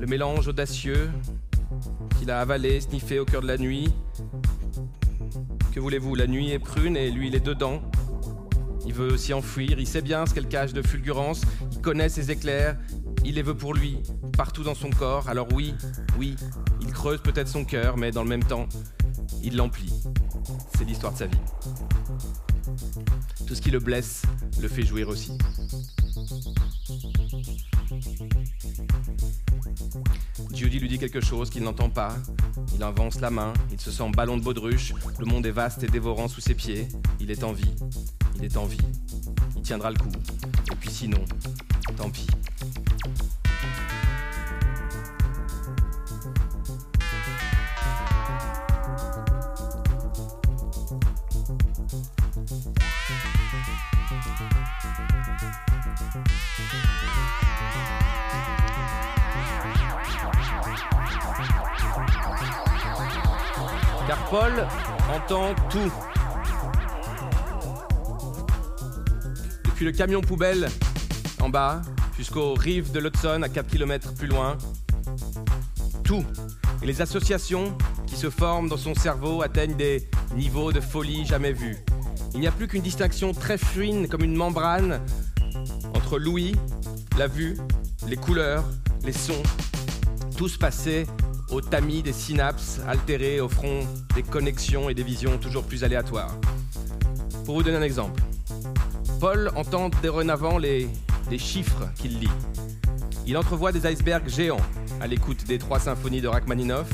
le mélange audacieux qu'il a avalé, sniffé au cœur de la nuit. Que voulez-vous, la nuit est prune et lui il est dedans. Il veut s'y enfuir, il sait bien ce qu'elle cache de fulgurance, il connaît ses éclairs, il les veut pour lui, partout dans son corps. Alors oui, oui, il creuse peut-être son cœur, mais dans le même temps, il l'emplit. C'est l'histoire de sa vie. Tout ce qui le blesse le fait jouir aussi. Judy lui dit quelque chose qu'il n'entend pas. Il avance la main, il se sent ballon de baudruche, le monde est vaste et dévorant sous ses pieds. Il est en vie, il est en vie. Il tiendra le coup. Et puis sinon, tant pis. Car Paul entend tout. Depuis le camion poubelle en bas jusqu'aux rives de l'Hudson à 4 km plus loin. Tout. Et les associations qui se forment dans son cerveau atteignent des niveaux de folie jamais vus. Il n'y a plus qu'une distinction très fine comme une membrane entre l'ouïe, la vue, les couleurs, les sons, tous passés au tamis des synapses altérées au front des connexions et des visions toujours plus aléatoires. Pour vous donner un exemple, Paul entend dorénavant les, les chiffres qu'il lit. Il entrevoit des icebergs géants à l'écoute des trois symphonies de Rachmaninoff.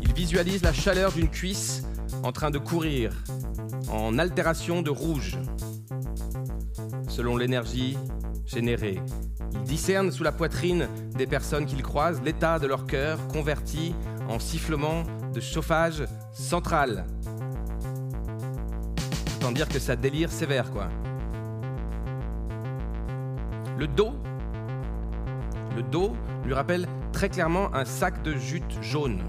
Il visualise la chaleur d'une cuisse en train de courir en altération de rouge selon l'énergie générée. Discerne sous la poitrine des personnes qu'il croise l'état de leur cœur converti en sifflement de chauffage central. Autant dire que ça délire sévère, quoi. Le dos, le dos lui rappelle très clairement un sac de jute jaune.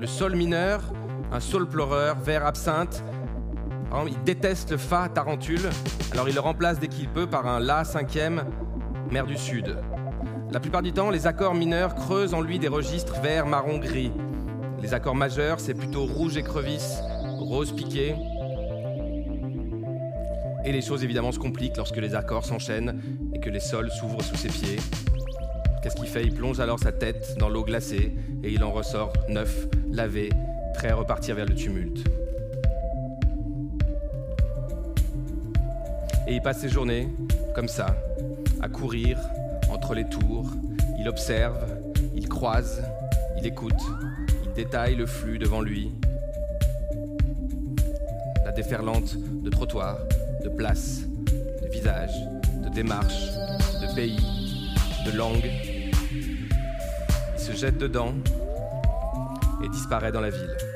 Le sol mineur, un sol pleureur, vert absinthe, il déteste le Fa tarentule, alors il le remplace dès qu'il peut par un La cinquième, mer du Sud. La plupart du temps, les accords mineurs creusent en lui des registres vert, marron, gris. Les accords majeurs, c'est plutôt rouge écrevisse, rose piqué. Et les choses évidemment se compliquent lorsque les accords s'enchaînent et que les sols s'ouvrent sous ses pieds. Qu'est-ce qu'il fait? Il plonge alors sa tête dans l'eau glacée et il en ressort neuf, lavé, prêt à repartir vers le tumulte. Et il passe ses journées, comme ça, à courir entre les tours. Il observe, il croise, il écoute, il détaille le flux devant lui. La déferlante de trottoirs, de places, de visages, de démarches, de pays, de langues. Il se jette dedans et disparaît dans la ville.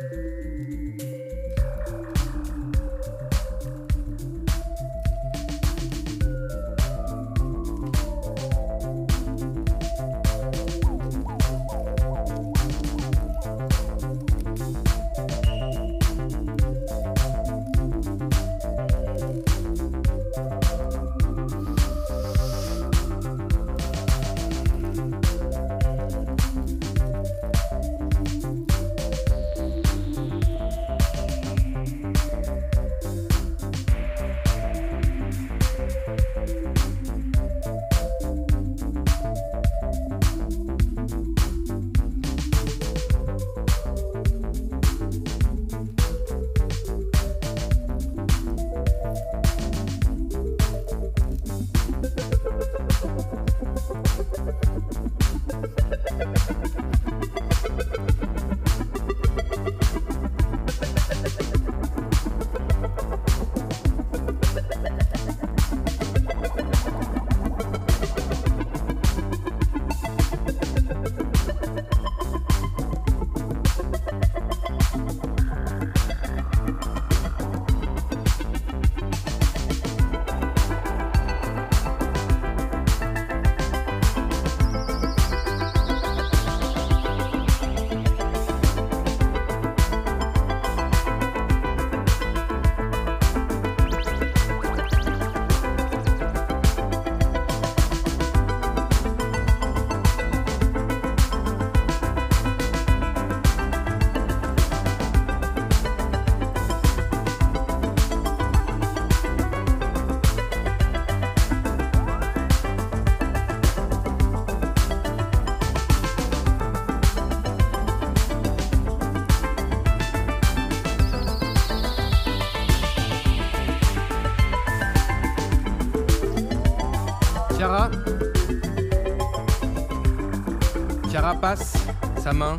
Passe sa main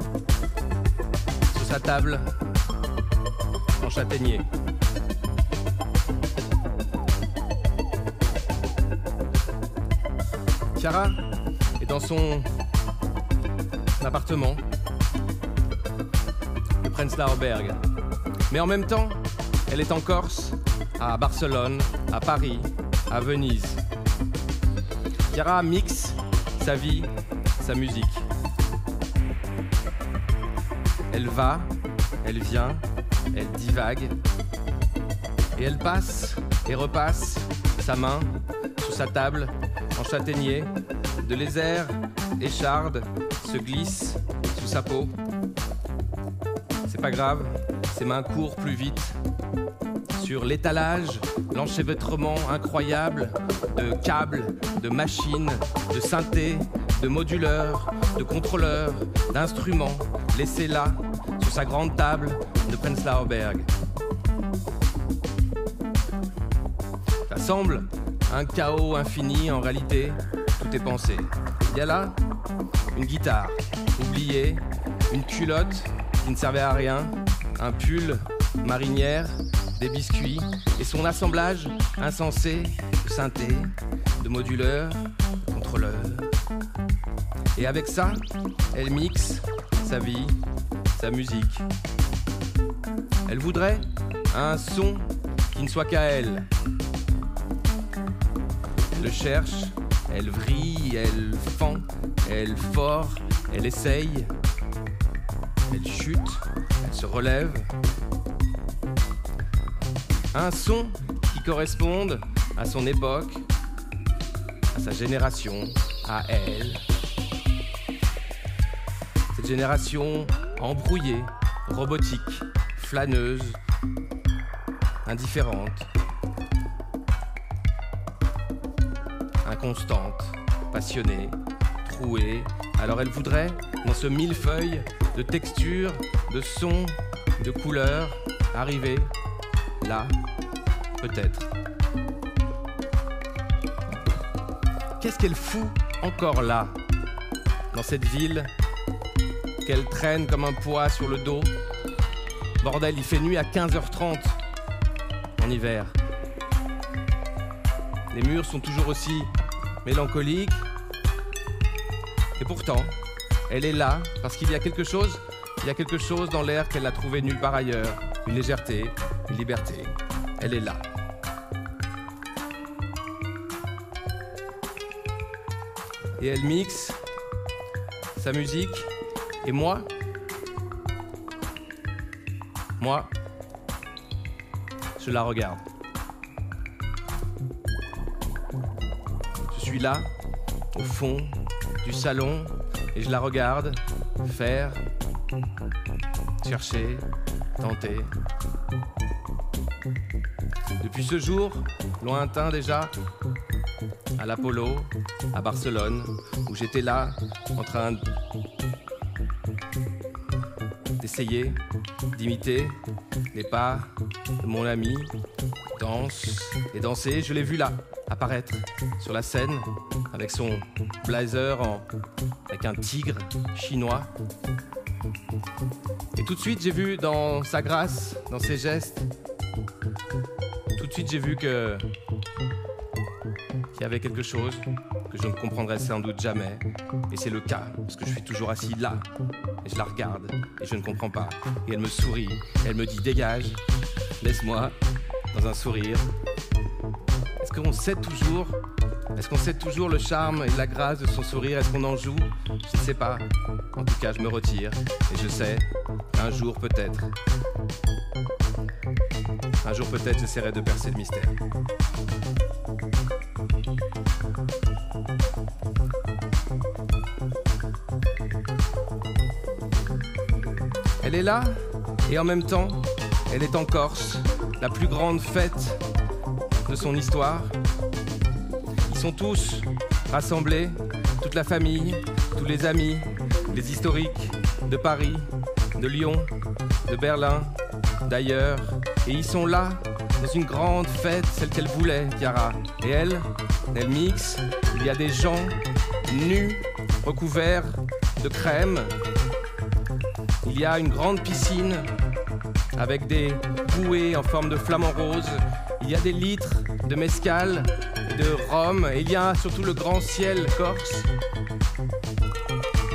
sur sa table en châtaignier. Chiara est dans son appartement, le Prenzlauer Berg. Mais en même temps, elle est en Corse, à Barcelone, à Paris, à Venise. Chiara mixe sa vie, sa musique. Elle va, elle vient, elle divague. Et elle passe et repasse sa main sous sa table en châtaignier. De lézères échardes se glissent sous sa peau. C'est pas grave, ses mains courent plus vite. Sur l'étalage, l'enchevêtrement incroyable de câbles, de machines, de synthés, de moduleurs, de contrôleurs, d'instruments, laissés là, sa grande table de Prenzlauer. Ça semble un chaos infini, en réalité, tout est pensé. Il y a là une guitare, oubliée, une culotte qui ne servait à rien, un pull, marinière, des biscuits et son assemblage insensé de synthé, de moduleurs, de contrôleurs. Et avec ça, elle mixe sa vie, musique. Elle voudrait un son qui ne soit qu'à elle. Elle le cherche, elle vrille, elle fend, elle fort, elle essaye, elle chute, elle se relève. Un son qui corresponde à son époque, à sa génération, à elle. Cette génération embrouillée, robotique, flâneuse, indifférente, inconstante, passionnée, trouée. Alors elle voudrait, dans ce millefeuille de textures, de sons, de couleurs, arriver là, peut-être. Qu'est-ce qu'elle fout encore là, dans cette ville qu'elle traîne comme un poids sur le dos Bordel, il fait nuit à 15h30 en hiver. Les murs sont toujours aussi mélancoliques. Et pourtant, elle est là parce qu'il y a quelque chose, il y a quelque chose dans l'air qu'elle n'a trouvé nulle part ailleurs. Une légèreté, une liberté. Elle est là. Et elle mixe sa musique et moi. Moi, je la regarde. Je suis là, au fond du salon, et je la regarde faire, chercher, tenter. Depuis ce jour, lointain déjà, à l'Apollo, à Barcelone, où j'étais là, en train d'essayer d'imiter les pas de mon ami, danse et danser. Je l'ai vu là, apparaître sur la scène, avec son blazer en, avec un tigre chinois. Et tout de suite, j'ai vu dans sa grâce, dans ses gestes, tout de suite, j'ai vu que qu'il y avait quelque chose je ne comprendrais sans doute jamais. Et c'est le cas, parce que je suis toujours assis là, et je la regarde, et je ne comprends pas. Et elle me sourit, elle me dit dégage, laisse-moi, dans un sourire. Est-ce qu'on sait toujours Est-ce qu'on sait toujours le charme et la grâce de son sourire? Est-ce qu'on en joue? Je ne sais pas. En tout cas, je me retire, et je sais, un jour peut-être. Un jour peut-être, j'essaierai de percer le mystère. Elle est là, et en même temps, elle est en Corse, la plus grande fête de son histoire. Ils sont tous rassemblés, toute la famille, tous les amis, les historiques de Paris, de Lyon, de Berlin, d'ailleurs. Et ils sont là, dans une grande fête, celle qu'elle voulait, Chiara. Et elle, elle mixe, il y a des gens nus, recouverts de crème. Il y a une grande piscine avec des bouées en forme de flamant rose. Il y a des litres de mescal, de rhum. Et il y a surtout le grand ciel corse.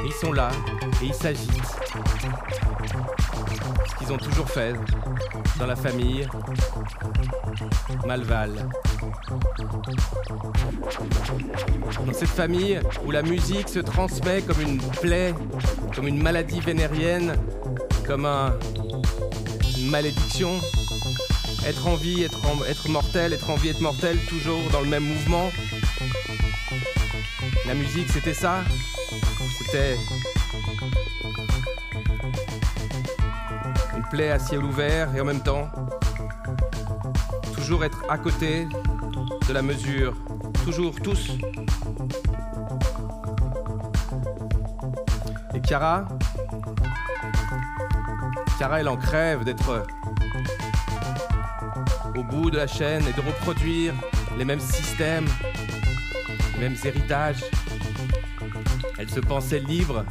Ils sont là et ils s'agitent. Ce qu'ils ont toujours fait dans la famille Malval. Dans cette famille où la musique se transmet comme une plaie, comme une maladie vénérienne, comme un, une malédiction. Être en vie, être, en- être mortel, être en vie, être mortel, toujours dans le même mouvement. La musique, c'était ça. C'était plaie à ciel ouvert et en même temps, toujours être à côté de la mesure. Toujours, tous. Et Chiara? Chiara, elle en crève d'être au bout de la chaîne et de reproduire les mêmes systèmes, les mêmes héritages. Elle se pensait libre.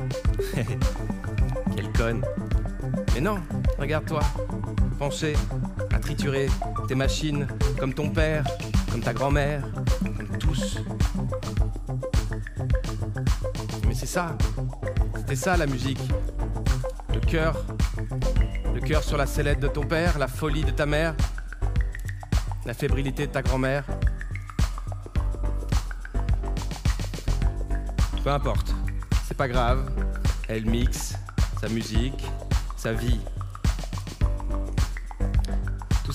Quelle conne. Mais non, regarde-toi, penché, à triturer tes machines comme ton père, comme ta grand-mère, comme tous. Mais c'est ça, c'était ça la musique. Le cœur, le cœur sur la sellette de ton père, la folie de ta mère, la fébrilité de ta grand-mère. Peu importe, c'est pas grave. Elle mixe sa musique, sa vie.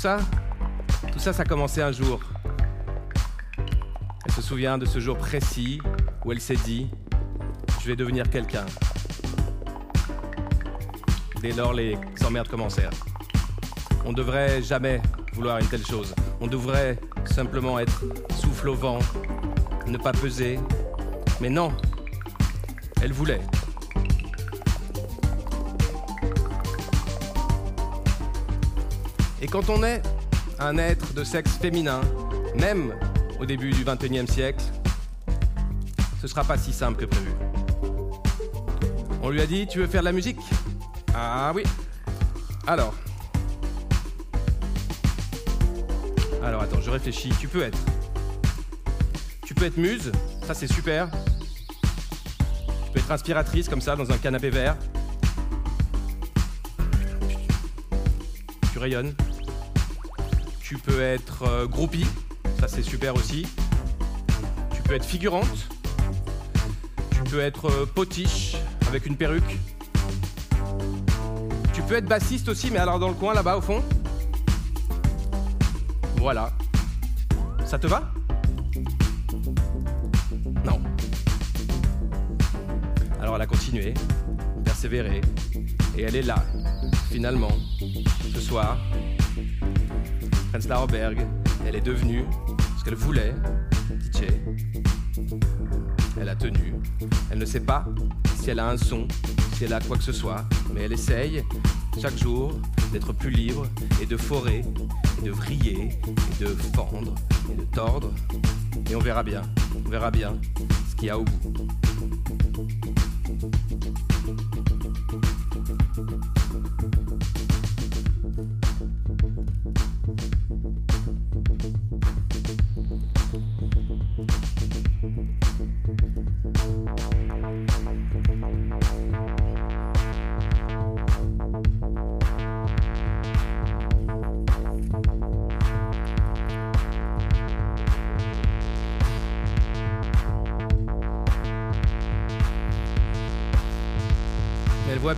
Tout ça, Tout ça, ça a commencé un jour. Elle se souvient de ce jour précis où elle s'est dit Je vais devenir quelqu'un. Dès lors, les emmerdes commencèrent. On ne devrait jamais vouloir une telle chose. On devrait simplement être souffle au vent, ne pas peser. Mais non, elle voulait. Quand on est un être de sexe féminin, même au début du XXIe siècle, ce sera pas si simple que prévu. On lui a dit Tu veux faire de la musique? Ah oui. Alors. Alors attends, je réfléchis. Tu peux être. Tu peux être muse, ça c'est super. Tu peux être inspiratrice comme ça dans un canapé vert. Tu rayonnes. Tu peux être euh, groupie, ça c'est super aussi. Tu peux être figurante. Tu peux être euh, potiche avec une perruque. Tu peux être bassiste aussi, mais alors dans le coin là-bas au fond. Voilà. Ça te va? Non. Alors elle a continué, persévéré, et elle est là, finalement, ce soir. Prenzlauer Berg, elle est devenue ce qu'elle voulait, DJ. Elle a tenu. Elle ne sait pas si elle a un son, si elle a quoi que ce soit, mais elle essaye chaque jour d'être plus libre et de forer, et de vriller, et de fendre, et de tordre. Et on verra bien, on verra bien ce qu'il y a au bout.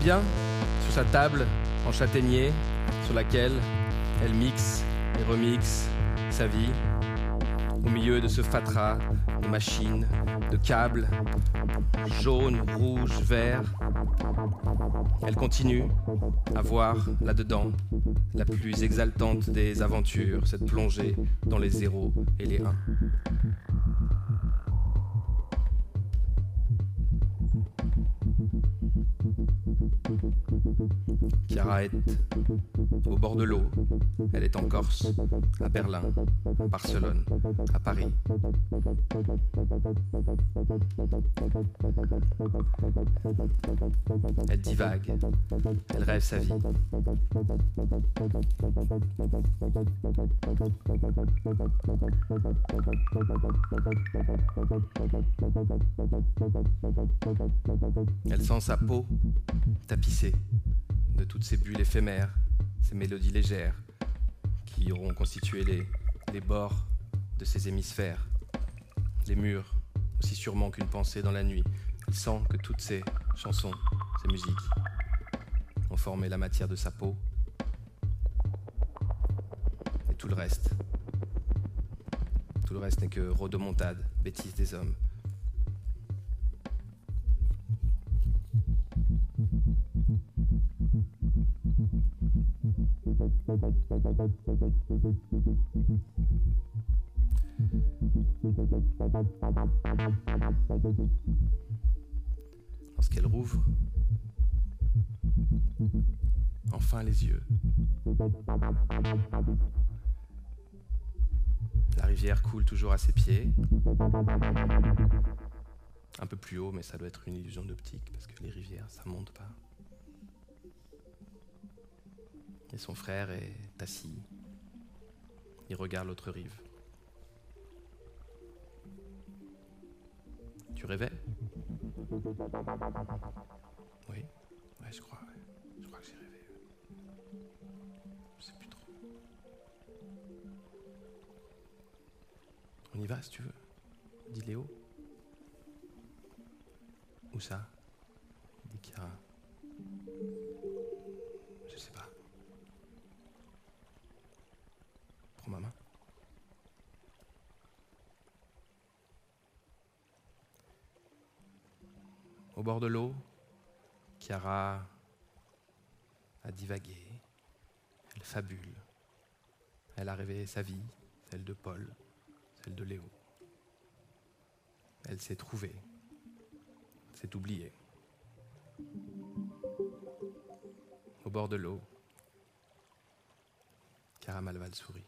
sur sa table en châtaignier sur laquelle elle mixe et remixe sa vie au milieu de ce fatras de machines, de câbles, jaune, rouge, vert. Elle continue à voir là-dedans la plus exaltante des aventures, cette plongée dans les zéros et les 1. Au bord de l'eau. Elle est en Corse, à Berlin, à Barcelone, à Paris. Elle divague, elle rêve sa vie. Elle sent sa peau tapissée de toutes ces bulles éphémères, ces mélodies légères qui auront constitué les, bords de ses hémisphères, les murs, aussi sûrement qu'une pensée dans la nuit. Elle sent que toutes ces chansons, ces musiques, ont formé la matière de sa peau et tout le reste. Tout le reste n'est que rodomontade, bêtise des hommes. Lorsqu'elle rouvre enfin les yeux, la rivière coule toujours à ses pieds. Un peu plus haut, mais ça doit être une illusion d'optique parce que les rivières, ça monte pas. Et son frère est assis. Il regarde l'autre rive. Tu rêvais? Oui, je crois. Je crois que j'ai rêvé. Je sais plus trop. On y va si tu veux. Dit Léo. Où ça? Dit Kira. Je sais pas. Prends ma main. Bord de l'eau, Chiara a divagué, elle fabule, elle a rêvé sa vie, celle de Paul, celle de Léo. Elle s'est trouvée, s'est oubliée. Au bord de l'eau, Chiara Malval sourit.